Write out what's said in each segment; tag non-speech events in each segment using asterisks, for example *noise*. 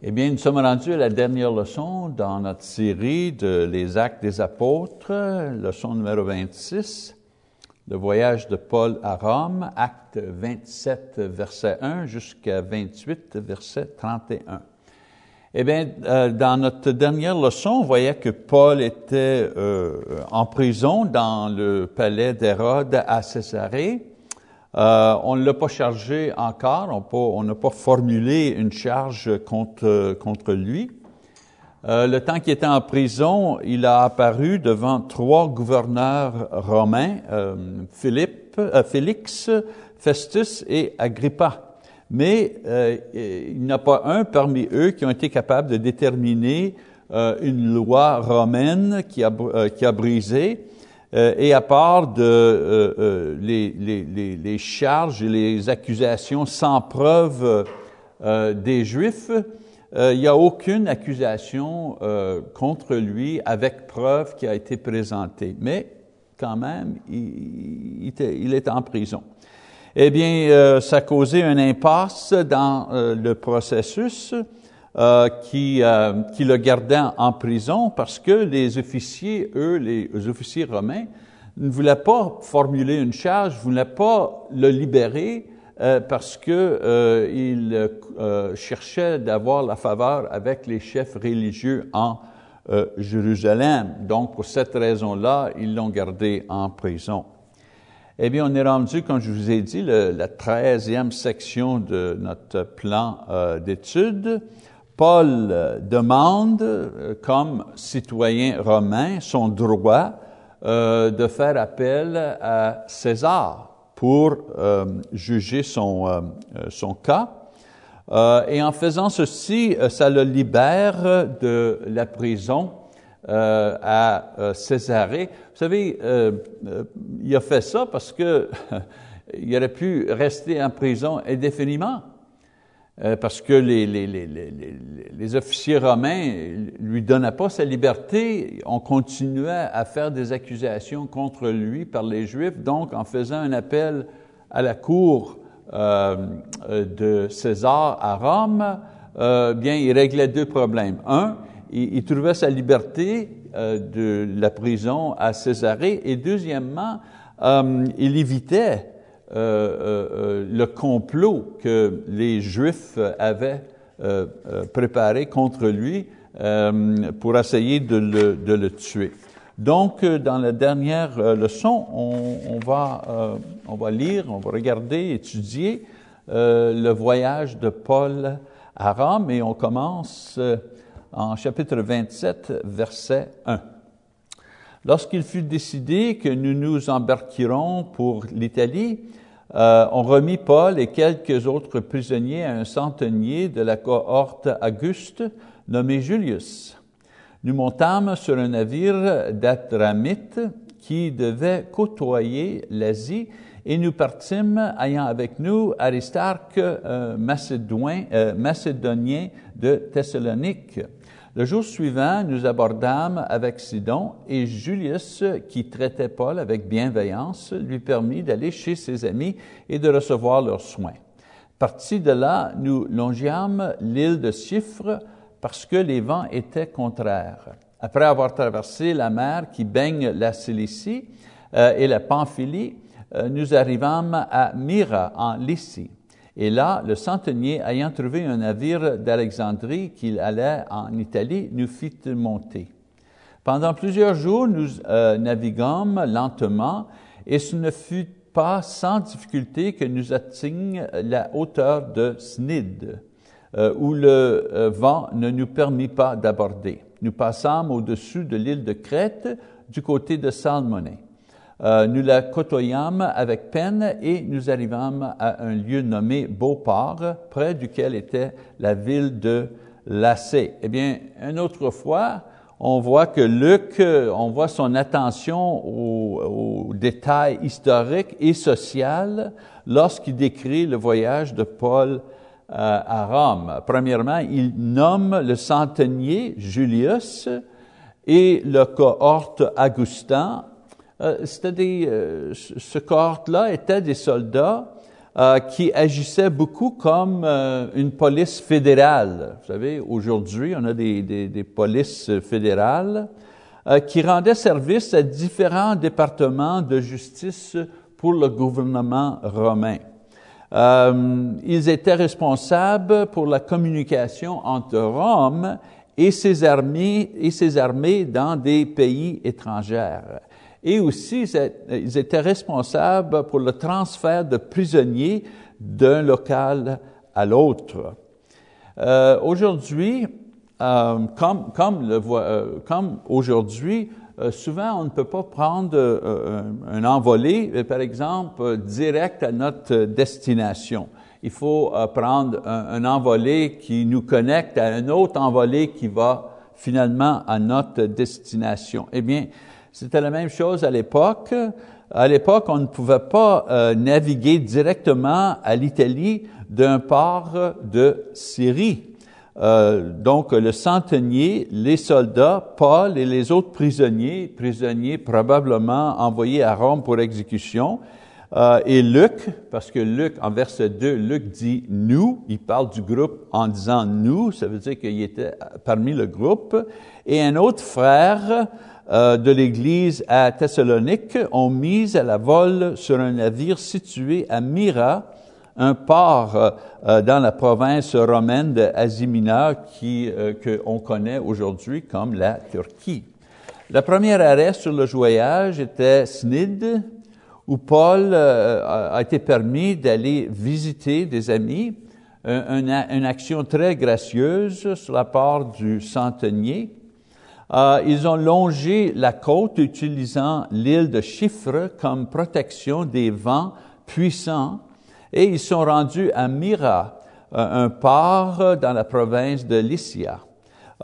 Eh bien, nous sommes rendus à la dernière leçon dans notre série de Les Actes des Apôtres, leçon numéro 26, le voyage de Paul à Rome, acte 27, verset 1 jusqu'à 28, verset 31. Eh bien, euh, dans notre dernière leçon, on voyait que Paul était euh, en prison dans le palais d'Hérode à Césarée. Euh, on ne l'a pas chargé encore, on n'a pas formulé une charge contre, contre lui. Euh, le temps qu'il était en prison, il a apparu devant trois gouverneurs romains, euh, Philippe, Félix, Festus et Agrippa. Mais il n'y a pas un parmi eux qui ont été capables de déterminer une loi romaine qui a, qui a brisé euh, et à part de, euh, euh, les, charges et les accusations sans preuve des Juifs, il n'y a aucune accusation contre lui avec preuve qui a été présentée. Mais quand même, il, est en prison. Eh bien, ça a causé un impasse dans le processus. Euh, qui, euh, qui le gardaient en prison parce que les officiers, eux, les officiers romains, ne voulaient pas formuler une charge, ne voulaient pas le libérer euh, parce que euh, ils cherchaient d'avoir la faveur avec les chefs religieux en Jérusalem. Donc, pour cette raison-là, ils l'ont gardé en prison. Eh bien, on est rendu, comme je vous ai dit, le, la treizième section de notre plan d'études. Paul euh, demande, euh, comme citoyen romain, son droit euh, de faire appel à César pour juger son, cas. et en faisant ceci, ça le libère de la prison à Césarée. Vous savez, il a fait ça parce que *laughs* il aurait pu rester en prison indéfiniment. Euh, parce que les, les, les, les, officiers romains lui donnaient pas sa liberté, on continuait à faire des accusations contre lui par les Juifs, donc en faisant un appel à la cour euh, de César à Rome, euh, bien, il réglait deux problèmes. Un, il, trouvait sa liberté euh, de la prison à Césarée, et deuxièmement, euh, il évitait euh, euh, euh, le complot que les Juifs avaient préparé contre lui pour essayer de le, tuer. Donc, dans la dernière leçon, on, on va, on va lire, on va regarder, étudier le voyage de Paul à Rome et on commence en chapitre 27, verset 1. Lorsqu'il fut décidé que nous nous embarquerons pour l'Italie, euh, on remit Paul et quelques autres prisonniers à un centenier de la cohorte Auguste nommé Julius. Nous montâmes sur un navire d'Atramite qui devait côtoyer l'Asie et nous partîmes ayant avec nous Aristarque, macédonien, euh, macédonien de Thessalonique. Le jour suivant, nous abordâmes avec Sidon et Julius, qui traitait Paul avec bienveillance, lui permit d'aller chez ses amis et de recevoir leurs soins. Parti de là, nous longiâmes l'île de Chypre parce que les vents étaient contraires. Après avoir traversé la mer qui baigne la Cilicie euh, et la Pamphylie, euh, nous arrivâmes à Myra en Lycie. Et là, le centenier, ayant trouvé un navire d'Alexandrie qu'il allait en Italie, nous fit monter. Pendant plusieurs jours, nous euh, naviguâmes lentement et ce ne fut pas sans difficulté que nous atteignîmes la hauteur de Snid, euh, où le euh, vent ne nous permit pas d'aborder. Nous passâmes au-dessus de l'île de Crète du côté de Salmoné. Euh, nous la côtoyâmes avec peine et nous arrivâmes à un lieu nommé Beauport, près duquel était la ville de Lacé. Eh bien, une autre fois, on voit que Luc, on voit son attention aux, détails historiques et sociaux lorsqu'il décrit le voyage de Paul euh, à Rome. Premièrement, il nomme le centenier Julius et le cohorte Augustin euh, c'était des, euh, ce cohorte-là était des soldats euh, qui agissait beaucoup comme une police fédérale. Vous savez, aujourd'hui, on a des, des, des polices fédérales qui rendaient service à différents départements de justice pour le gouvernement romain. Ils étaient responsables pour la communication entre Rome et ses armées, et ses armées dans des pays étrangers. Et aussi, ils étaient responsables pour le transfert de prisonniers d'un local à l'autre. Euh, aujourd'hui, euh, euh, comme aujourd'hui, souvent, on ne peut pas prendre un, envolé, par exemple, direct à notre destination. Il faut prendre un, envolé qui nous connecte à un autre envolé qui va finalement à notre destination. Eh bien, c'était la même chose à l'époque. À l'époque, on ne pouvait pas naviguer directement à l'Italie d'un port de Syrie. Euh, donc le centenier, les soldats, Paul et les autres prisonniers, prisonniers probablement envoyés à Rome pour exécution, euh, et Luc, parce que Luc, en verset 2, Luc dit « nous », il parle du groupe en disant « nous », ça veut dire qu'il était parmi le groupe, et un autre frère euh, de l'Église à Thessalonique ont mis à la vol sur un navire situé à Myra, un port euh, euh, dans la province romaine d'Asie mineure euh, qu'on connaît aujourd'hui comme la Turquie. Le premier arrêt sur le voyage était Snid, où Paul a été permis d'aller visiter des amis, une, une, action très gracieuse sur la part du centenier. Ils ont longé la côte utilisant l'île de Chypre comme protection des vents puissants et ils sont rendus à Myra, euh, un port dans la province de Lycia.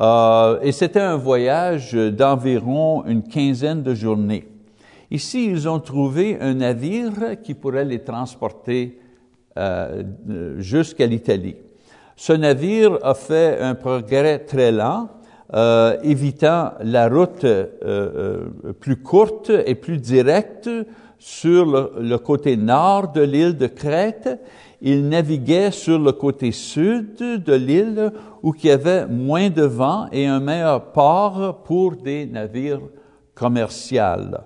Euh, et c'était un voyage d'environ une quinzaine de journées. Ici, ils ont trouvé un navire qui pourrait les transporter euh, jusqu'à l'Italie. Ce navire a fait un progrès très lent, euh, évitant la route euh, plus courte et plus directe sur le, côté nord de l'île de Crète, il naviguait sur le côté sud de l'île où il y avait moins de vent et un meilleur port pour des navires commerciaux.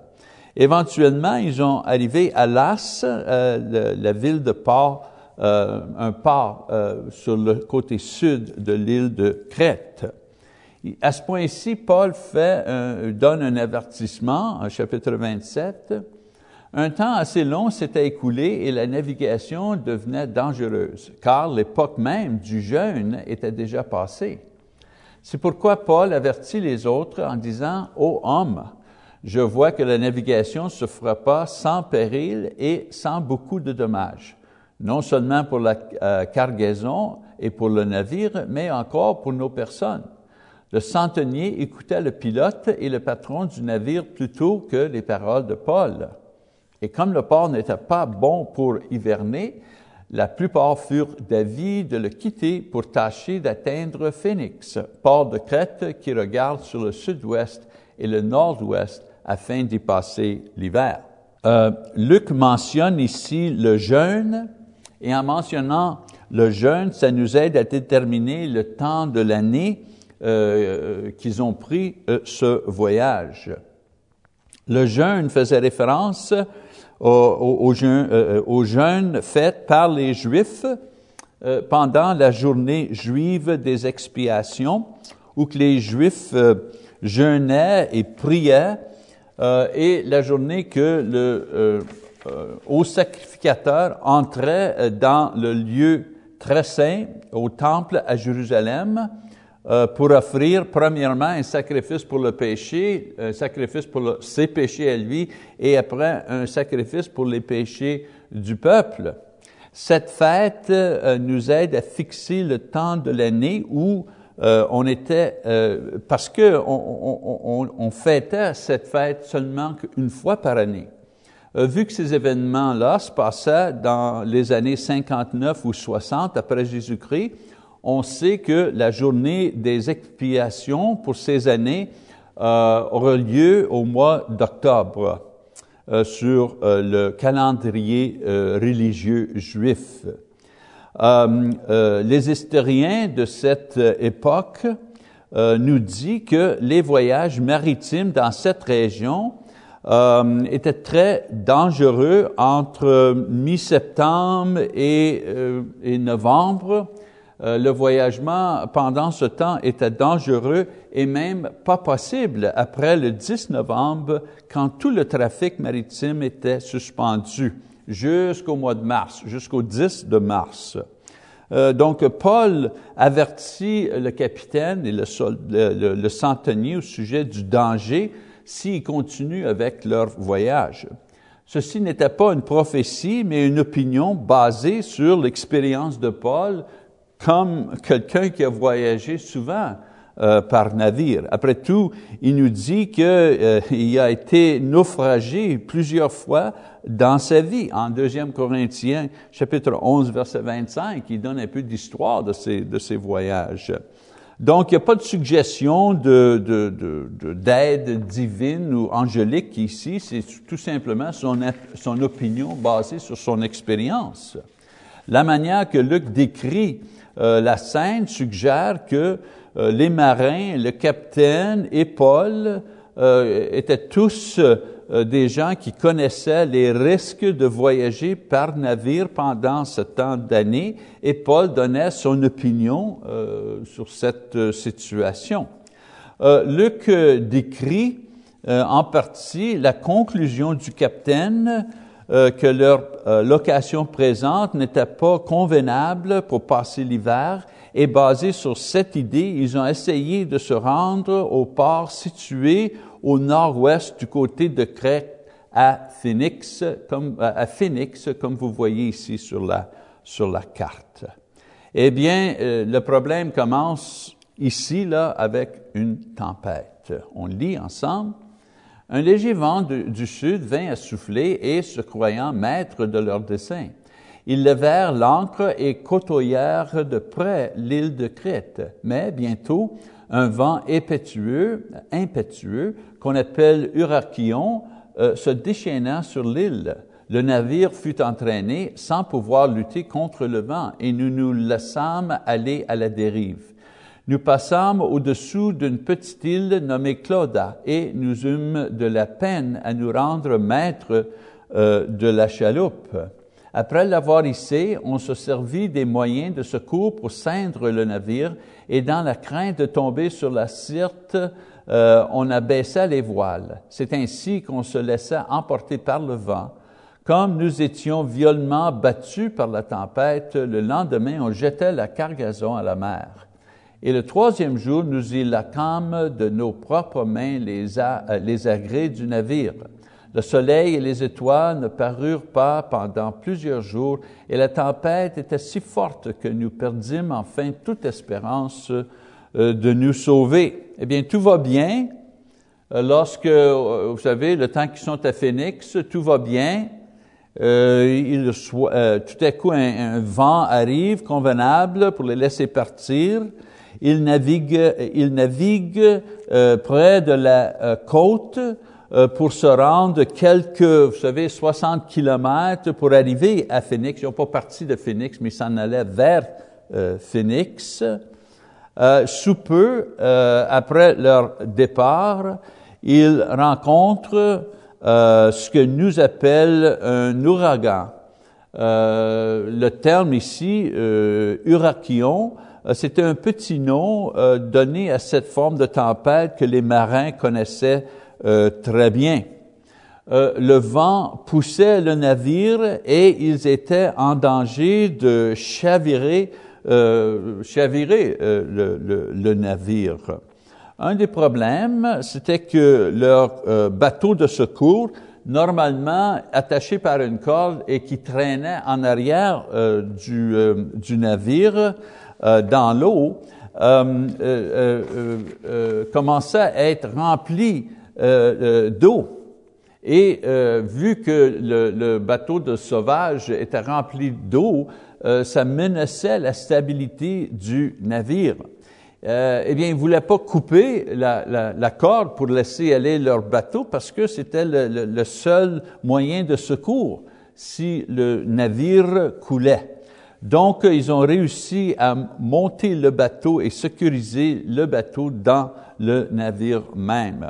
Éventuellement, ils ont arrivé à Las, euh, la ville de port, euh, un port euh, sur le côté sud de l'île de Crète. À ce point-ci, Paul fait, donne un avertissement, en chapitre 27, un temps assez long s'était écoulé et la navigation devenait dangereuse, car l'époque même du jeûne était déjà passée. C'est pourquoi Paul avertit les autres en disant, Ô homme, je vois que la navigation ne se fera pas sans péril et sans beaucoup de dommages, non seulement pour la euh, cargaison et pour le navire, mais encore pour nos personnes. Le centenier écoutait le pilote et le patron du navire plutôt que les paroles de Paul. Et comme le port n'était pas bon pour hiverner, la plupart furent d'avis de le quitter pour tâcher d'atteindre Phoenix, port de Crète qui regarde sur le sud-ouest et le nord-ouest afin d'y passer l'hiver. Euh, Luc mentionne ici le jeûne, et en mentionnant le jeûne, ça nous aide à déterminer le temps de l'année euh, qu'ils ont pris euh, ce voyage. Le jeûne faisait référence au, jeûne, euh, jeûne fait par les Juifs pendant la journée juive des expiations, où que les Juifs jeûnaient et priaient, et la journée que le haut sacrificateur entrait dans le lieu très saint, au temple à Jérusalem, pour offrir premièrement un sacrifice pour le péché, un sacrifice pour ses péchés à lui, et après un sacrifice pour les péchés du peuple. Cette fête euh, nous aide à fixer le temps de l'année où euh, on était, parce que on, on, fêtait cette fête seulement une fois par année. vu que ces événements-là se passaient dans les années 59 ou 60 après Jésus-Christ, on sait que la journée des expiations pour ces années euh, aura lieu au mois d'octobre. sur le calendrier religieux juif. les historiens de cette époque nous disent que les voyages maritimes dans cette région euh, était très dangereux entre mi-septembre euh, et, novembre. Euh, le voyagement pendant ce temps était dangereux et même pas possible après le 10 novembre quand tout le trafic maritime était suspendu jusqu'au mois de mars, jusqu'au 10 de mars. Euh, donc, Paul avertit le capitaine et le, le, le centenier au sujet du danger s'ils continuent avec leur voyage. Ceci n'était pas une prophétie, mais une opinion basée sur l'expérience de Paul comme quelqu'un qui a voyagé souvent euh, par navire. Après tout, il nous dit qu'il euh, a été naufragé plusieurs fois dans sa vie. En 2 Corinthiens, chapitre 11, verset 25, il donne un peu d'histoire de ses, de voyages. Donc, il n'y a pas de suggestion de, d'aide divine ou angélique ici, c'est tout simplement son, son opinion basée sur son expérience. La manière que Luc décrit euh, la scène suggère que euh, les marins, le capitaine et Paul euh, étaient tous des gens qui connaissaient les risques de voyager par navire pendant ce temps d'année et Paul donnait son opinion sur cette situation. Luc décrit en partie la conclusion du capitaine que leur location présente n'était pas convenable pour passer l'hiver et basé sur cette idée, ils ont essayé de se rendre au port situé au nord-ouest du côté de Crète à Phoenix, comme, à Phoenix, comme vous voyez ici sur la, sur la carte. Eh bien, euh, le problème commence ici, là, avec une tempête. On lit ensemble. Un léger vent du sud vint à souffler et, se croyant maître de leur dessein, ils levèrent l'ancre et côtoyèrent de près l'île de Crète. Mais bientôt, un vent impétueux, qu'on appelle Urakion, euh, se déchaîna sur l'île. Le navire fut entraîné sans pouvoir lutter contre le vent et nous nous laissâmes aller à la dérive. Nous passâmes au-dessous d'une petite île nommée Clauda et nous eûmes de la peine à nous rendre maîtres euh, de la chaloupe. Après l'avoir hissé, on se servit des moyens de secours pour ceindre le navire et dans la crainte de tomber sur la Sirte, euh, on abaissa les voiles. C'est ainsi qu'on se laissa emporter par le vent. Comme nous étions violemment battus par la tempête, le lendemain, on jetait la cargaison à la mer. Et le troisième jour, nous y lacâmes de nos propres mains les, euh, les agrès du navire. Le soleil et les étoiles ne parurent pas pendant plusieurs jours, et la tempête était si forte que nous perdîmes enfin toute espérance euh, de nous sauver. Eh bien, tout va bien. Euh, lorsque, euh, vous savez, le temps qu'ils sont à Phoenix, tout va bien. tout à coup, un, vent arrive convenable pour les laisser partir. Naviguent, ils naviguent près de la côte euh, pour se rendre quelques, vous savez, 60 kilomètres pour arriver à Phoenix. Ils n'ont pas parti de Phoenix, mais ils s'en allaient vers euh, Phoenix. Euh, sous peu, euh, après leur départ, ils rencontrent euh, ce que nous appelle un ouragan. le terme ici, Urakion, c'était un petit nom donné à cette forme de tempête que les marins connaissaient euh, très bien. Euh, le vent poussait le navire et ils étaient en danger de chavirer, euh, euh, le, navire. Un des problèmes, c'était que leur bateau de secours, normalement attaché par une corde et qui traînait en arrière du, navire dans l'eau, commençait à être rempli euh, euh, d'eau. Et euh, vu que le, le, bateau de sauvage était rempli d'eau, ça menaçait la stabilité du navire. euh, eh bien, ils voulaient pas couper la, la, la, corde pour laisser aller leur bateau parce que c'était le, le, seul moyen de secours si le navire coulait. Donc, ils ont réussi à monter le bateau et sécuriser le bateau dans le navire même.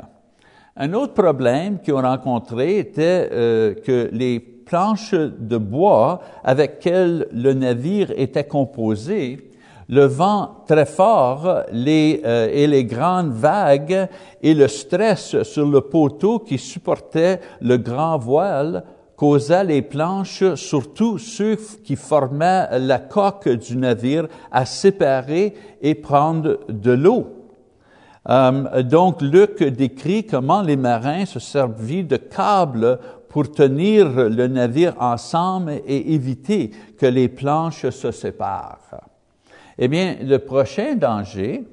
Un autre problème qu'ils ont rencontré était euh, que les planches de bois avec lesquelles le navire était composé, le vent très fort euh, et les grandes vagues et le stress sur le poteau qui supportait le grand voile causa les planches, surtout ceux qui formaient la coque du navire, à séparer et prendre de l'eau. Euh, donc Luc décrit comment les marins se servirent de câbles pour tenir le navire ensemble et éviter que les planches se séparent. Eh bien, le prochain danger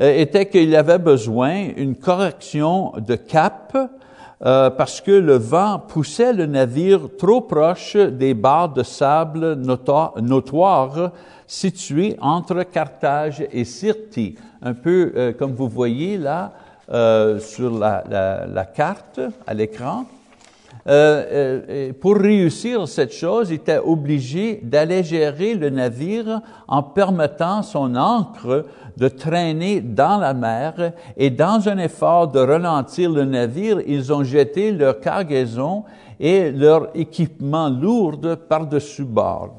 euh, était qu'il avait besoin d'une correction de cap euh, parce que le vent poussait le navire trop proche des barres de sable notoires situées entre Carthage et Syrte, un peu euh, comme vous voyez là sur la, la, carte à l'écran. Euh, euh, pour réussir cette chose, il était obligé d'allégerer le navire en permettant son ancre de traîner dans la mer et dans un effort de ralentir le navire, ils ont jeté leur cargaison et leur équipement lourd par-dessus bord.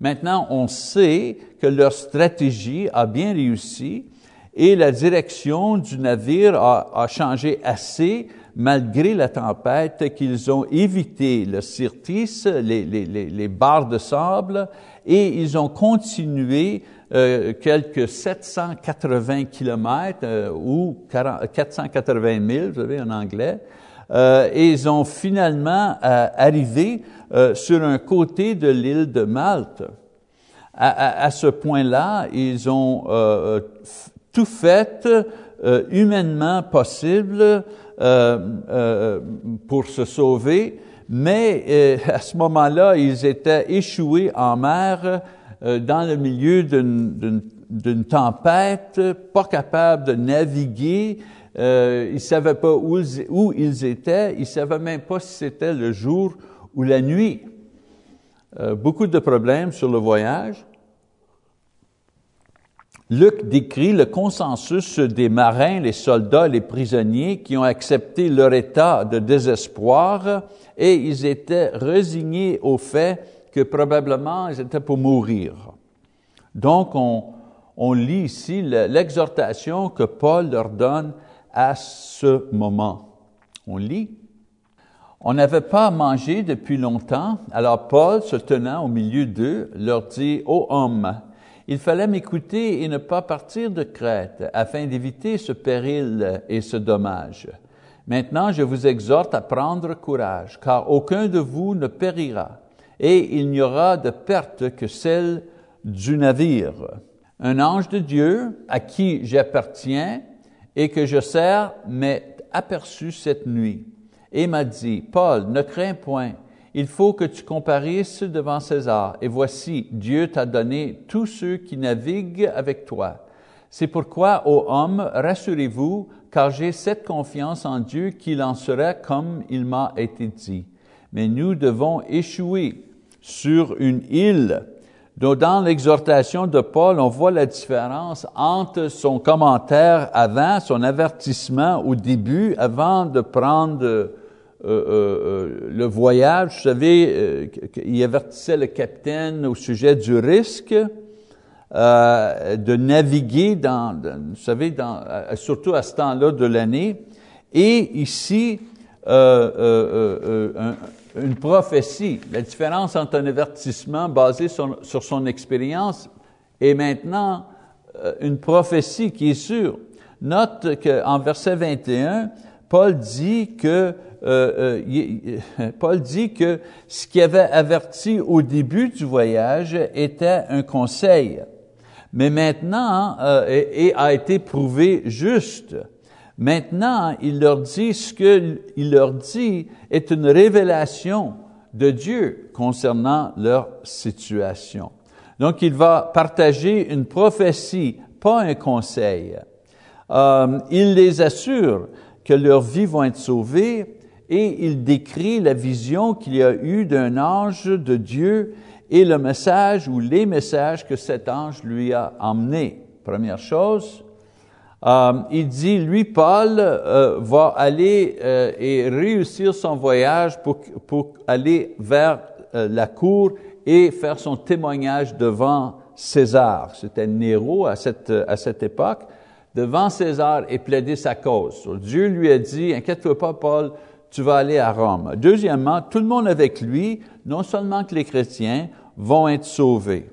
Maintenant, on sait que leur stratégie a bien réussi et la direction du navire a, changé assez malgré la tempête, qu'ils ont évité le les, les, barres de sable, et ils ont continué euh, quelques 780 kilomètres euh, ou 40, 480 000, vous savez, en anglais, euh, et ils ont finalement euh, arrivé euh, sur un côté de l'île de Malte. À, à, ce point-là, ils ont tout fait humainement possible euh, euh, pour se sauver, mais euh, *laughs* à ce moment-là, ils étaient échoués en mer dans le milieu d'une tempête, pas capables de naviguer, euh, ils ne savaient pas où, où, ils étaient, ils ne savaient même pas si c'était le jour ou la nuit. Euh, beaucoup de problèmes sur le voyage. Luc décrit le consensus des marins, les soldats, les prisonniers qui ont accepté leur état de désespoir et ils étaient résignés au fait que probablement ils étaient pour mourir. Donc on, lit ici l'exhortation que Paul leur donne à ce moment. On lit. On n'avait pas mangé depuis longtemps, alors Paul, se tenant au milieu d'eux, leur dit, Ô hommes, il fallait m'écouter et ne pas partir de Crète afin d'éviter ce péril et ce dommage. Maintenant, je vous exhorte à prendre courage, car aucun de vous ne périra, et il n'y aura de perte que celle du navire. Un ange de Dieu, à qui j'appartiens et que je sers, m'est aperçu cette nuit et m'a dit, Paul, ne crains point, il faut que tu comparisses devant César. Et voici, Dieu t'a donné tous ceux qui naviguent avec toi. C'est pourquoi, ô homme, rassurez-vous, car j'ai cette confiance en Dieu qu'il en sera comme il m'a été dit. Mais nous devons échouer sur une île. Donc, dans l'exhortation de Paul, on voit la différence entre son commentaire avant, son avertissement au début, avant de prendre euh, euh, euh, le voyage, vous savez, il avertissait le capitaine au sujet du risque de naviguer dans, vous savez, surtout à ce temps-là de l'année. Et ici, une prophétie, la différence entre un avertissement basé sur, son expérience et maintenant une prophétie qui est sûre. Note qu'en verset 21, Paul dit que euh, euh, *laughs* Paul dit que ce qui avait averti au début du voyage était un conseil, mais maintenant euh, et, a été prouvé juste. Maintenant, il leur dit ce qu'il leur dit est une révélation de Dieu concernant leur situation. Donc, il va partager une prophétie pas un conseil. Euh, il les assure que leurs vies vont être sauvées et il décrit la vision qu'il y a eue d'un ange de Dieu et le message ou les messages que cet ange lui a emmenés. Première chose, euh, il dit, lui, Paul, euh, va aller euh, et réussir son voyage pour, pour aller vers la cour et faire son témoignage devant César. C'était Néro à cette, à cette époque devant César et plaider sa cause. Dieu lui a dit, inquiète-toi pas, Paul, tu vas aller à Rome. Deuxièmement, tout le monde avec lui, non seulement que les chrétiens, vont être sauvés.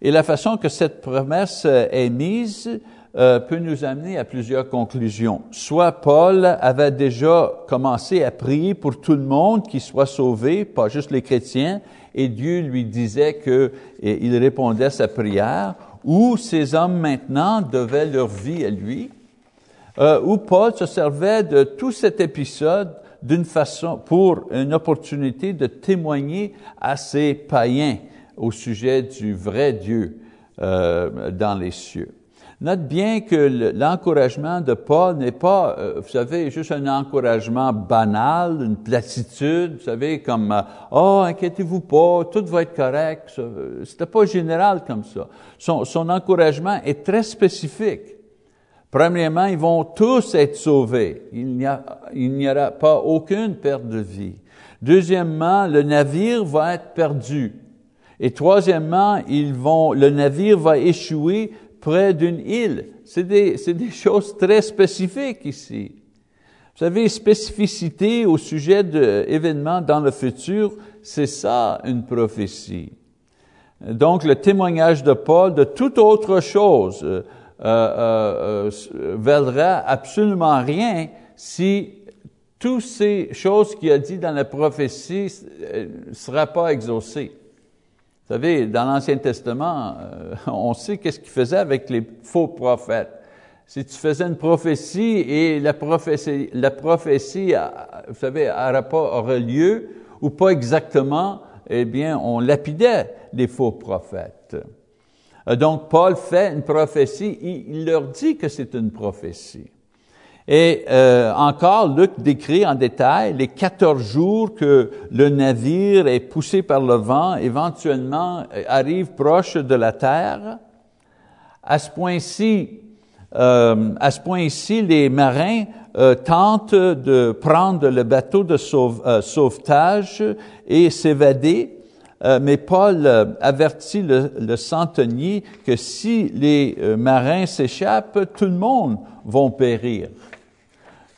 Et la façon que cette promesse est mise euh, peut nous amener à plusieurs conclusions. Soit Paul avait déjà commencé à prier pour tout le monde qui soit sauvé, pas juste les chrétiens, et Dieu lui disait qu'il répondait à sa prière, où ces hommes maintenant devaient leur vie à lui, euh, où Paul se servait de tout cet épisode d'une façon, pour une opportunité de témoigner à ces païens au sujet du vrai Dieu euh, dans les cieux. Note bien que l'encouragement de Paul n'est pas, euh, vous savez, juste un encouragement banal, une platitude, vous savez, comme euh, oh inquiétez-vous pas, tout va être correct. C'était pas général comme ça. Son, son encouragement est très spécifique. Premièrement, ils vont tous être sauvés. Il n'y aura pas aucune perte de vie. Deuxièmement, le navire va être perdu. Et troisièmement, ils vont, le navire va échouer près d'une île. C'est des, des choses très spécifiques ici. Vous savez, spécificité au sujet d'événements dans le futur, c'est ça une prophétie. Donc, le témoignage de Paul de toute autre chose euh, euh, euh, absolument rien si toutes ces choses qu'il a dit dans la prophétie ne euh, seraient pas exaucées. Vous savez, dans l'Ancien Testament, euh, *laughs* on sait qu'est-ce qu'il faisait avec les faux prophètes. Si tu faisais une prophétie et la prophétie, la prophétie, euh, vous savez, n'aurait pas aurait lieu ou pas exactement, eh bien, on lapidait les faux prophètes. Euh, donc, Paul fait une prophétie, il leur dit que c'est une prophétie. Et euh, encore, Luc décrit en détail les 14 jours que le navire est poussé par le vent, éventuellement euh, arrive proche de la terre. À ce point-ci, euh, à ce point-ci, les marins euh, tentent de prendre le bateau de sauvetage et s'évader. mais Paul avertit le, le, centenier que si les marins s'échappent, tout le monde va périr.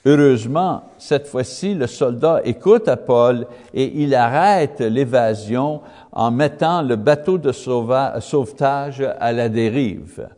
Heureusement, cette fois-ci, le soldat écoute à Paul et il arrête l'évasion en mettant le bateau de sauvetage à la dérive.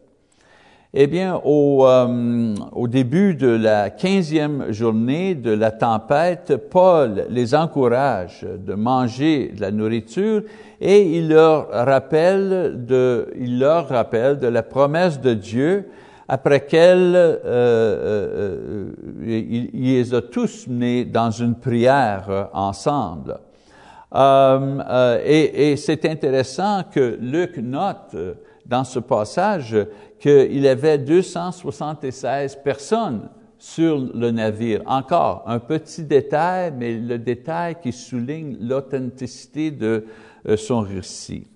Eh bien, au, euh, au, début de la quinzième journée de la tempête, Paul les encourage de manger de la nourriture et il leur rappelle de la promesse de Dieu après qu'elle, euh, euh, il, les a tous menés dans une prière ensemble. Euh, et, et c'est intéressant que Luc note dans ce passage qu'il avait 276 personnes sur le navire. Encore un petit détail, mais le détail qui souligne l'authenticité de son récit.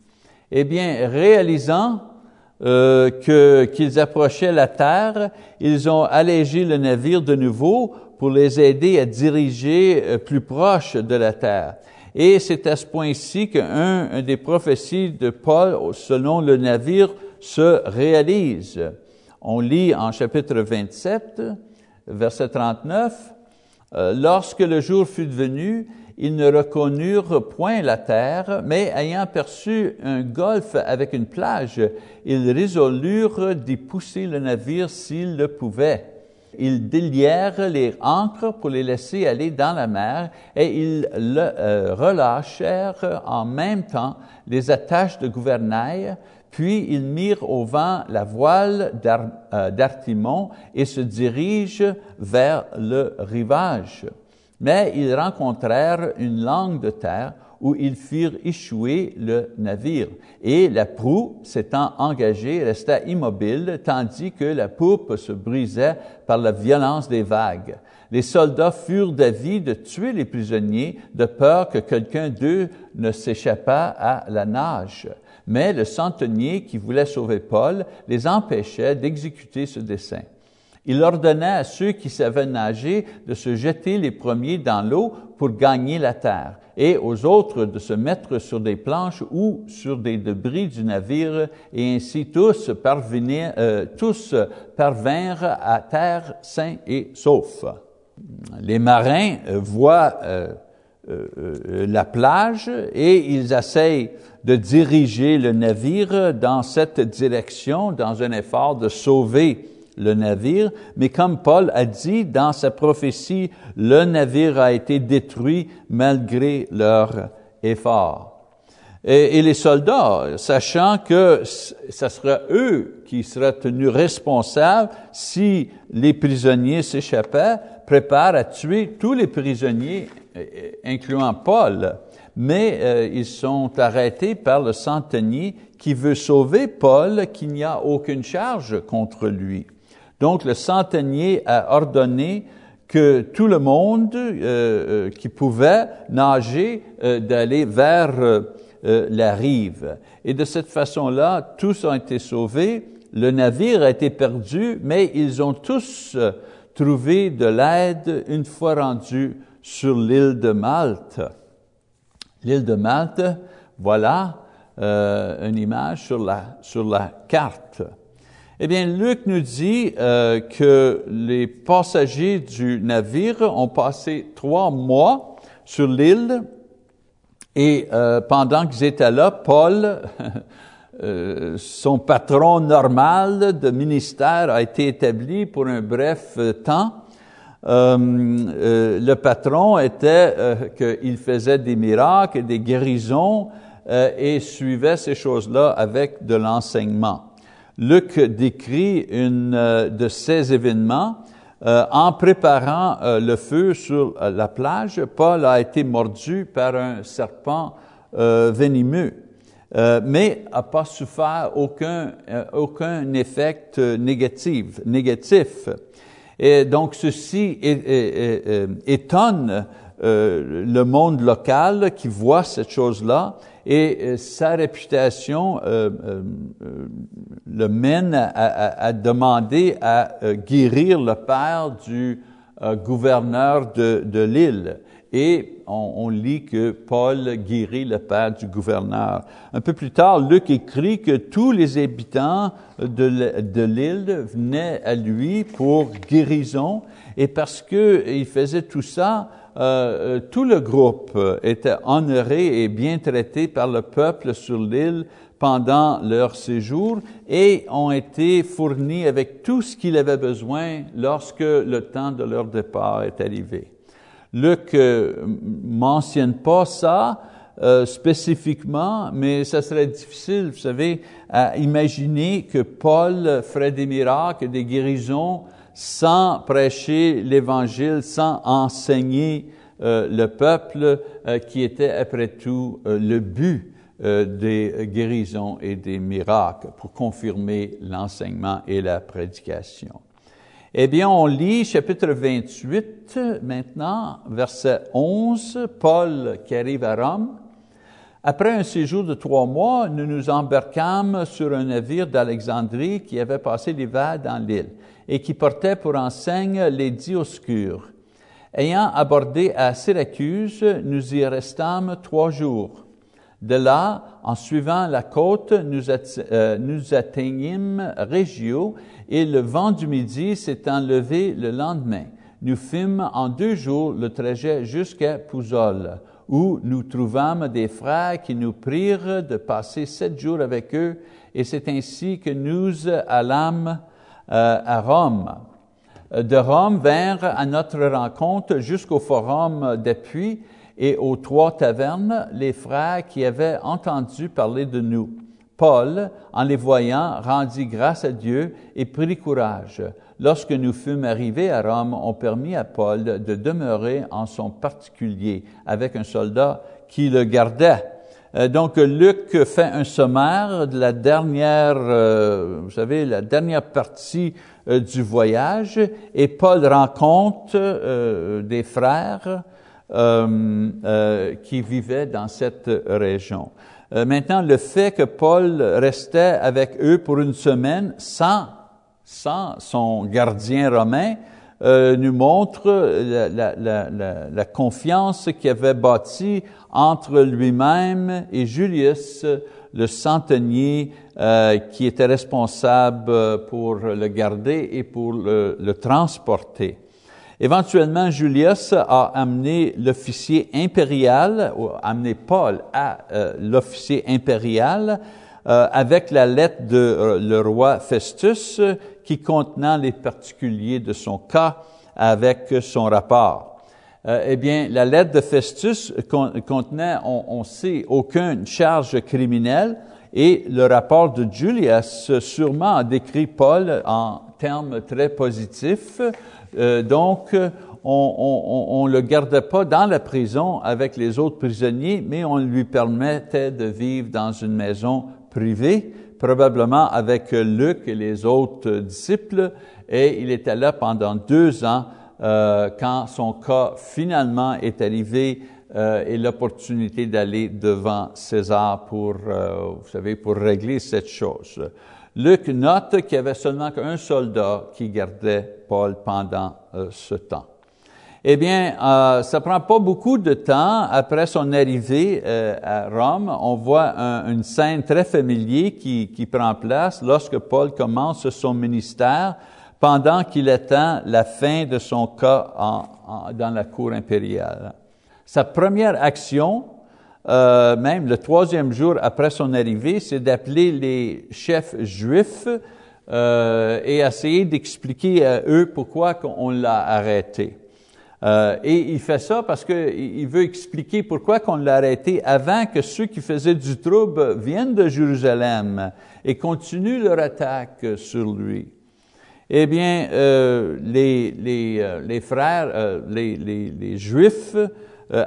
Eh bien, réalisant euh, qu'ils approchaient la terre, ils ont allégé le navire de nouveau pour les aider à diriger euh, plus proche de la terre. Et c'est à ce point-ci qu'un des prophéties de Paul selon le navire se réalise. On lit en chapitre 27, verset 39, euh, Lorsque le jour fut venu, ils ne reconnurent point la terre, mais ayant perçu un golfe avec une plage, ils résolurent d'y pousser le navire s'ils le pouvaient. Ils délièrent les ancres pour les laisser aller dans la mer et ils euh, relâchèrent en même temps les attaches de gouvernail, puis ils mirent au vent la voile euh, d'Artimon et se dirigent vers le rivage. Mais ils rencontrèrent une langue de terre où ils firent échouer le navire. Et la proue, s'étant engagée, resta immobile, tandis que la poupe se brisait par la violence des vagues. Les soldats furent d'avis de tuer les prisonniers, de peur que quelqu'un d'eux ne s'échappât à la nage. Mais le centenier qui voulait sauver Paul les empêchait d'exécuter ce dessein. Il ordonnait à ceux qui savaient nager de se jeter les premiers dans l'eau pour gagner la terre, et aux autres de se mettre sur des planches ou sur des débris du navire, et ainsi tous, euh, tous parvinrent à terre sains et saufs. Les marins euh, voient euh, la plage et ils essayent de diriger le navire dans cette direction, dans un effort de sauver le navire, mais comme Paul a dit dans sa prophétie, le navire a été détruit malgré leur effort. Et, les soldats, sachant que ce serait eux qui seraient tenus responsables si les prisonniers s'échappaient, préparent à tuer tous les prisonniers, euh, incluant Paul. Mais euh, ils sont arrêtés par le centenier qui veut sauver Paul, qu'il n'y a aucune charge contre lui. Donc le centenier a ordonné que tout le monde euh, euh, qui pouvait nager euh, d'aller vers la rive. Et de cette façon-là, tous ont été sauvés. Le navire a été perdu, mais ils ont tous trouvé de l'aide une fois rendus sur l'île de Malte. L'île de Malte, voilà une image sur la, sur la carte. Eh bien, Luc nous dit euh, que les passagers du navire ont passé trois mois sur l'île et euh, pendant qu'ils étaient là, Paul, *laughs* euh, son patron normal de ministère, a été établi pour un bref temps. le patron était qu'il faisait des miracles des guérisons et suivait ces choses-là avec de l'enseignement. Luc décrit une euh, de ces événements. Euh, en préparant euh, le feu sur la plage, Paul a été mordu par un serpent venimeux, mais n'a pas souffert aucun, aucun effet négatif. négatif. Et donc ceci étonne le monde local qui voit cette chose-là et euh, sa réputation euh, euh, le mène à, demander à guérir le père du gouverneur de, de l'île. Et on, lit que Paul guérit le père du gouverneur. Un peu plus tard, Luc écrit que tous les habitants de l'île venaient à lui pour guérison, et parce qu'il faisait tout ça, euh, euh, tout le groupe était honoré et bien traité par le peuple sur l'île pendant leur séjour et ont été fournis avec tout ce qu'ils avaient besoin lorsque le temps de leur départ est arrivé. Luc euh, mentionne pas ça euh, spécifiquement, mais ça serait difficile, vous savez, à imaginer que Paul ferait des miracles, des guérisons sans prêcher l'Évangile, sans enseigner euh, le peuple euh, qui était après tout euh, le but des guérisons et des miracles pour confirmer l'enseignement et la prédication. Eh bien, on lit chapitre 28 maintenant, verset 11, Paul qui arrive à Rome. Après un séjour de trois mois, nous nous embarquâmes sur un navire d'Alexandrie qui avait passé l'hiver dans l'île et qui portait pour enseigne les Dioscures. Ayant abordé à Syracuse, nous y restâmes trois jours. De là, en suivant la côte, nous, euh, nous atteignîmes Régio et le vent du midi s'étant levé le lendemain. Nous fîmes en deux jours le trajet jusqu'à Pouzol, où nous trouvâmes des frères qui nous prirent de passer sept jours avec eux, et c'est ainsi que nous allâmes euh, à Rome. De Rome vinrent à notre rencontre jusqu'au forum d'appui et aux trois tavernes les frères qui avaient entendu parler de nous. Paul, en les voyant, rendit grâce à Dieu et prit courage. Lorsque nous fûmes arrivés à Rome, on permit à Paul de demeurer en son particulier avec un soldat qui le gardaient. Euh, donc, Luc fait un sommaire de la dernière, euh, vous savez, la dernière partie euh, du voyage, et Paul rencontre des frères qui vivaient dans cette région. maintenant, le fait que Paul restait avec eux pour une semaine sans, sans son gardien romain, euh, nous montre la, confiance qu'il avait bâtie entre lui-même et Julius, le centenier euh, qui était responsable pour le garder et pour le, transporter. Éventuellement, Julius a amené l'officier impérial, ou amené Paul à euh, l'officier impérial, avec la lettre de le roi Festus qui contenant les particuliers de son cas avec son rapport. Euh, eh bien, la lettre de Festus contenait, on, on sait, aucune charge criminelle et le rapport de Julius sûrement décrit Paul en termes très positifs. Euh, donc, on ne le gardait pas dans la prison avec les autres prisonniers, mais on lui permettait de vivre dans une maison privé, probablement avec Luc et les autres disciples, et il était là pendant deux ans euh, quand son cas finalement est arrivé euh, et l'opportunité d'aller devant César pour, euh, vous savez, pour régler cette chose. Luc note qu'il y avait seulement qu'un soldat qui gardait Paul pendant ce temps. Eh bien, euh, ça prend pas beaucoup de temps après son arrivée euh, à Rome. On voit une scène très familière qui, qui prend place lorsque Paul commence son ministère pendant qu'il attend la fin de son cas dans la cour impériale. Sa première action, euh, même le troisième jour après son arrivée, c'est d'appeler les chefs juifs et essayer d'expliquer à eux pourquoi on l'a arrêté. Euh, et il fait ça parce qu'il veut expliquer pourquoi qu'on l'a arrêté avant que ceux qui faisaient du trouble viennent de Jérusalem et continuent leur attaque sur lui. Eh bien, euh, les, les, euh, les, frères, euh, les, les, les, Juifs euh,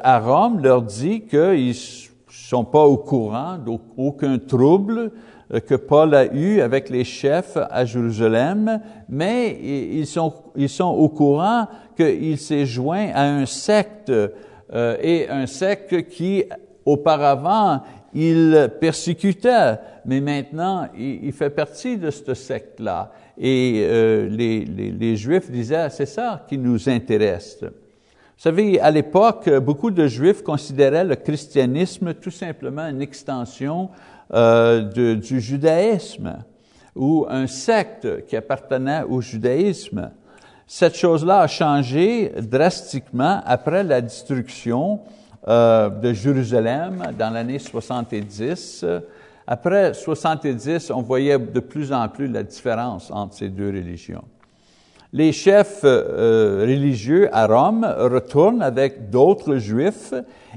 à Rome leur dit qu'ils sont pas au courant d'aucun trouble que Paul a eu avec les chefs à Jérusalem, mais ils sont, ils sont au courant qu'il s'est joint à un secte euh, et un secte qui auparavant il persécutait, mais maintenant il, fait partie de ce secte-là. Et euh, les, les, les, Juifs disaient, c'est ça qui nous intéresse. Vous savez, à l'époque, beaucoup de Juifs considéraient le christianisme tout simplement une extension euh, du judaïsme ou un secte qui appartenait au judaïsme. Cette chose-là a changé drastiquement après la destruction euh, de Jérusalem dans l'année 70. Après 70, on voyait de plus en plus la différence entre ces deux religions. Les chefs euh, religieux à Rome retournent avec d'autres juifs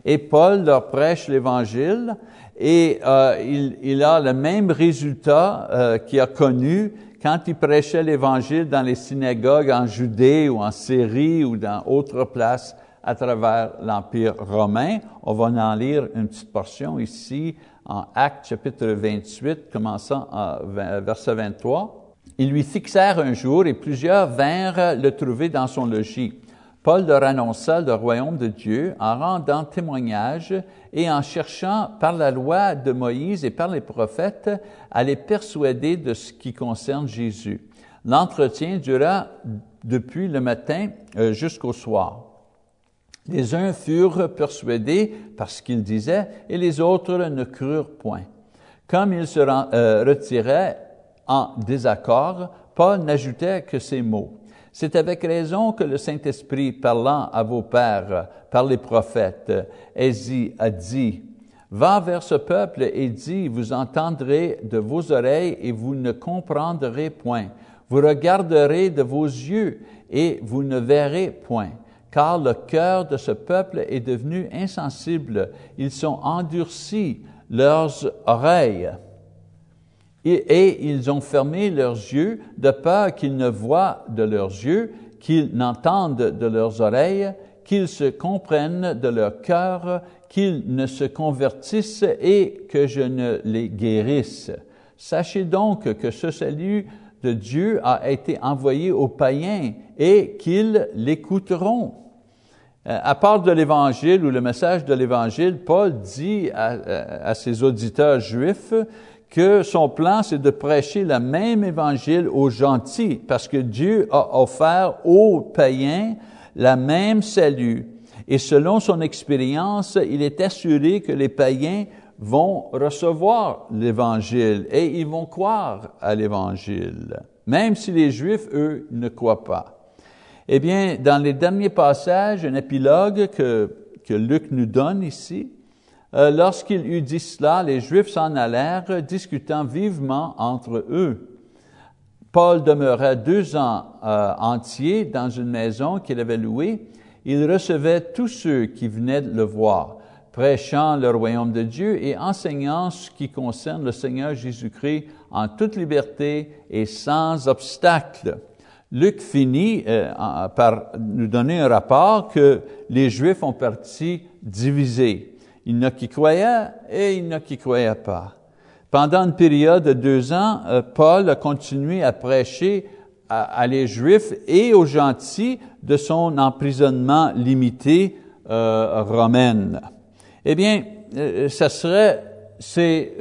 et Paul leur prêche l'Évangile et euh, il, a le même résultat euh, qu'il a connu quand il prêchait l'Évangile dans les synagogues en Judée ou en Syrie ou dans d'autres places à travers l'Empire romain. On va en lire une petite portion ici en Actes chapitre 28, commençant à verset 23. Ils lui fixèrent un jour et plusieurs vinrent le trouver dans son logis. Paul leur annonça le royaume de Dieu en rendant témoignage et en cherchant par la loi de Moïse et par les prophètes à les persuader de ce qui concerne Jésus. L'entretien dura depuis le matin euh, jusqu'au soir. Les uns furent persuadés par ce qu'ils disaient et les autres ne crurent point. Comme ils se euh, retiraient en désaccord, Paul n'ajoutait que ces mots. C'est avec raison que le Saint-Esprit, parlant à vos pères par les prophètes, a dit, Va vers ce peuple et dis, vous entendrez de vos oreilles et vous ne comprendrez point. Vous regarderez de vos yeux et vous ne verrez point. Car le cœur de ce peuple est devenu insensible. Ils sont endurcis leurs oreilles et, ils ont fermé leurs yeux de peur qu'ils ne voient de leurs yeux, qu'ils n'entendent de leurs oreilles, qu'ils se comprennent de leur cœur qu'ils ne se convertissent et que je ne les guérisse. Sachez donc que ce salut de Dieu a été envoyé aux païens et qu'ils l'écouteront. Euh, à part de l'Évangile ou le message de l'Évangile, Paul dit à, ses auditeurs juifs que son plan, c'est de prêcher le même Évangile aux gentils, parce que Dieu a offert aux païens la même salut. Et selon son expérience, il est assuré que les païens vont recevoir l'Évangile et ils vont croire à l'Évangile, même si les Juifs, eux, ne croient pas. Eh bien, dans les derniers passages, un épilogue que, que Luc nous donne ici, lorsqu'il eut dit cela, les Juifs s'en allèrent, discutant vivement entre eux. Paul demeura deux ans euh, entiers dans une maison qu'il avait louée. Il recevait tous ceux qui venaient le voir, prêchant le royaume de Dieu et enseignant ce qui concerne le Seigneur Jésus-Christ en toute liberté et sans obstacle. Luc finit euh, par nous donner un rapport que les Juifs ont parti divisés. Il y en qui et il y en qui pas. Pendant une période de deux ans, euh, Paul a continué à prêcher à, les Juifs et aux gentils de son emprisonnement limité euh, romaine. Eh bien, euh, ce serait ces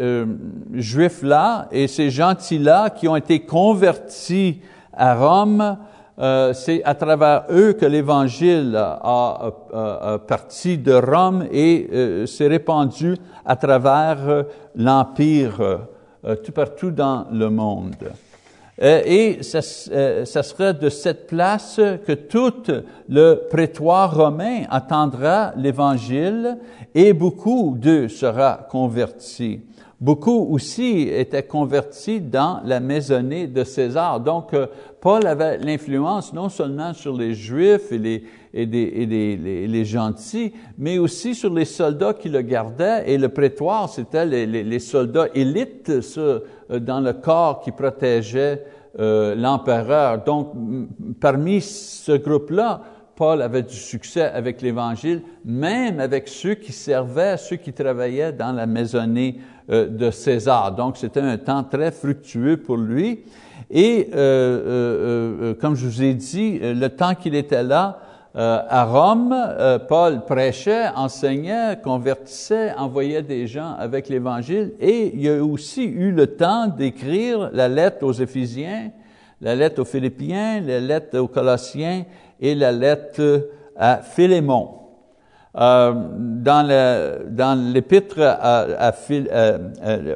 Juifs-là et ces gentils-là qui ont été convertis à Rome, euh, c'est à travers eux que l'Évangile a, parti de Rome et euh, s'est répandu à travers euh, l'Empire, tout partout dans le monde. Et ça, ça, serait de cette place que tout le prétoire romain attendra l'Évangile et beaucoup d'eux sera convertis. Beaucoup aussi étaient convertis dans la maisonnée de César. Donc, euh, Paul avait l'influence non seulement sur les Juifs et les, gentils, mais aussi sur les soldats qui le gardaient. Et le prétoire, c'était les, soldats élites euh, dans le corps qui protégeaient euh, l'empereur. Donc, parmi ce groupe-là, Paul avait du succès avec l'Évangile, même avec ceux qui servaient, ceux qui travaillaient dans la maisonnée de César. Donc, c'était un temps très fructueux pour lui. Et euh, euh, comme je vous ai dit, le temps qu'il était là, à Rome, Paul prêchait, enseignait, convertissait, envoyait des gens avec l'Évangile. Et il a aussi eu le temps d'écrire la lettre aux Éphésiens, la lettre aux Philippiens, la lettre aux Colossiens et la lettre à Philémon. Euh, dans l'épître à,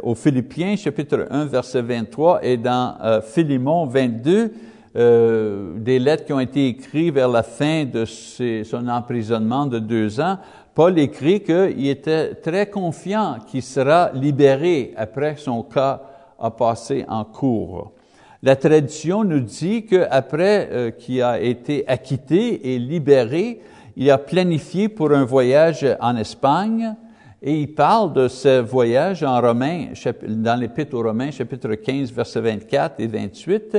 aux Philippiens, chapitre 1, verset 23, et dans euh, Philémon 22, euh, des lettres qui ont été écrites vers la fin de son emprisonnement de deux ans, Paul écrit qu'il était très confiant qu'il sera libéré après son cas a passé en cours. La tradition nous dit qu'après euh, qu'il a été acquitté et libéré, il a planifié pour un voyage en Espagne et il parle de ce voyage en Romains, dans l'Épître aux Romains, chapitre 15, versets 24 et 28,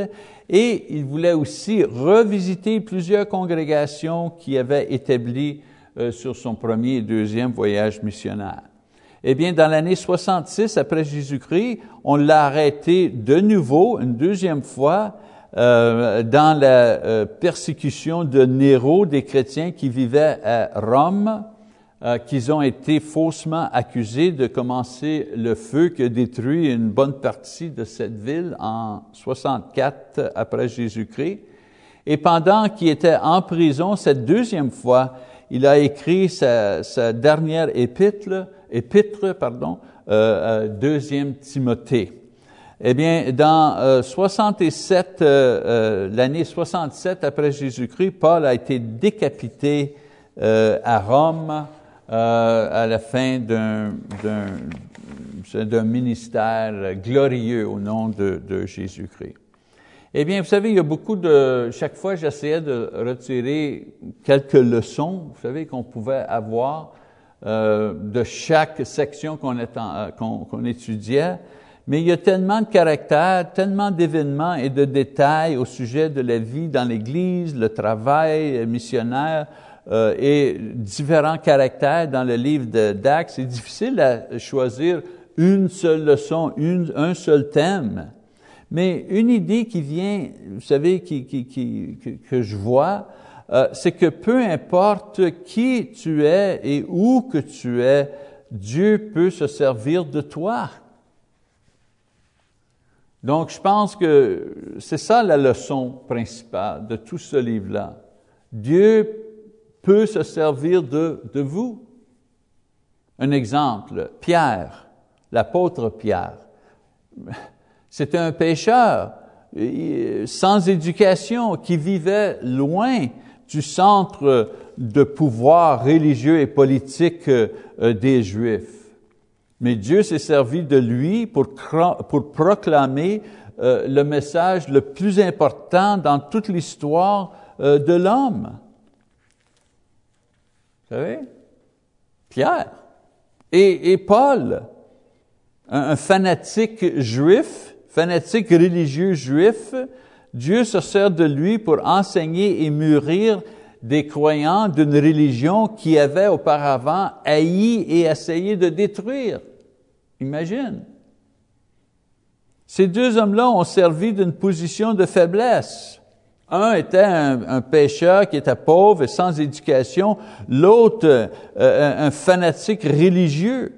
et il voulait aussi revisiter plusieurs congrégations qui avaient établi euh, sur son premier et deuxième voyage missionnaire. Eh bien, dans l'année 66 après Jésus-Christ, on l'a arrêté de nouveau, une deuxième fois, euh, dans la euh, persécution de Néro des chrétiens qui vivaient à Rome, euh, qu'ils ont été faussement accusés de commencer le feu qui a détruit une bonne partie de cette ville en 64 après Jésus-Christ. Et pendant qu'il était en prison cette deuxième fois, il a écrit sa, dernière épître, épître, pardon, euh, deuxième Timothée. Eh bien, dans 67, euh, l'année 67 après Jésus-Christ, Paul a été décapité à Rome à la fin d'un ministère glorieux au nom de, Jésus-Christ. Eh bien, vous savez, il y a beaucoup de... Chaque fois, j'essayais de retirer quelques leçons, vous savez, qu'on pouvait avoir euh, de chaque section euh, qu'on étudiait, mais il y a tellement de caractères, tellement d'événements et de détails au sujet de la vie dans l'Église, le travail missionnaire, euh, et différents caractères dans le livre d'Actes, c'est difficile à choisir une seule leçon, une, un seul thème. Mais une idée qui vient, vous savez, qui, qui, qui, que, je vois, euh, c'est que peu importe qui tu es et où que tu es, Dieu peut se servir de toi. Donc, je pense que c'est ça la leçon principale de tout ce livre-là. Dieu peut se servir de, vous. Un exemple, Pierre, l'apôtre Pierre. C'était un pécheur sans éducation qui vivait loin du centre de pouvoir religieux et politique euh, des Juifs. Mais Dieu s'est servi de lui pour, pour proclamer euh, le message le plus important dans toute l'histoire euh, de l'homme. Vous savez? Pierre et, et Paul, un, un, fanatique juif, fanatique religieux juif, Dieu se sert de lui pour enseigner et mûrir des croyants d'une religion qui avait auparavant haï et essayé de détruire. Imagine. Ces deux hommes-là ont servi d'une position de faiblesse. Un était un, un, pécheur qui était pauvre et sans éducation, l'autre euh, un fanatique religieux.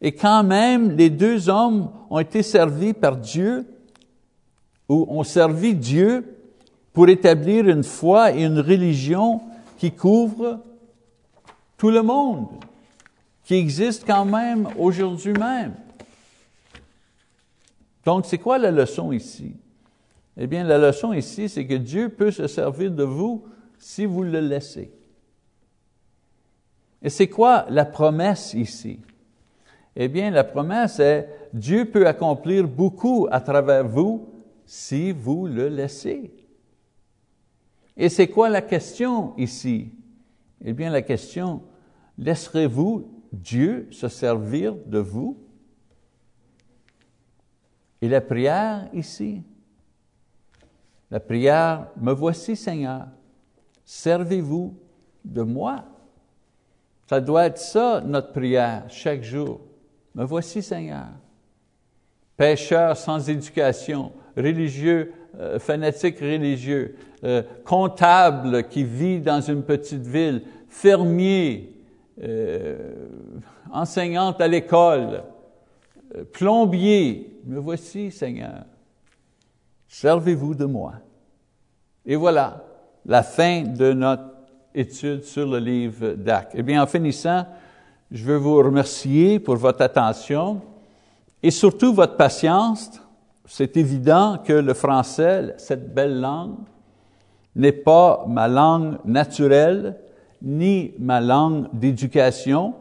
Et quand même, les deux hommes ont été servis par Dieu, ou ont servi Dieu pour établir une foi et une religion qui couvre tout le monde qui existe quand même aujourd'hui même. Donc, c'est quoi la leçon ici? Eh bien, la leçon ici, c'est que Dieu peut se servir de vous si vous le laissez. Et c'est quoi la promesse ici? Eh bien, la promesse est, Dieu peut accomplir beaucoup à travers vous si vous le laissez. Et c'est quoi la question ici? Eh bien, la question, laisserez-vous Dieu se servir de vous. Et la prière ici, la prière, me voici Seigneur, servez-vous de moi. Ça doit être ça, notre prière, chaque jour. Me voici Seigneur. Pécheur sans éducation, religieux, euh, fanatique religieux, euh, comptable qui vit dans une petite ville, fermier, enseignante à l'école, euh, plombier, me voici, Seigneur. Servez-vous de moi. Et voilà la fin de notre étude sur le livre d'Actes. Eh bien, en finissant, je veux vous remercier pour votre attention et surtout votre patience. C'est évident que le français, cette belle langue, n'est pas ma langue naturelle, ni ma langue d'éducation,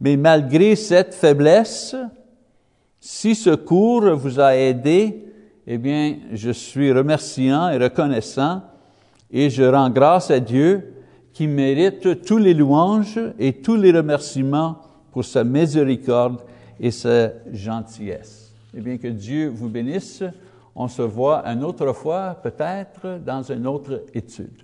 mais malgré cette faiblesse, si ce cours vous a aidé, eh bien, je suis remerciant et reconnaissant et je rends grâce à Dieu qui mérite tous les louanges et tous les remerciements pour sa miséricorde et sa gentillesse. Eh bien, que Dieu vous bénisse. On se voit une autre fois, peut-être, dans une autre étude.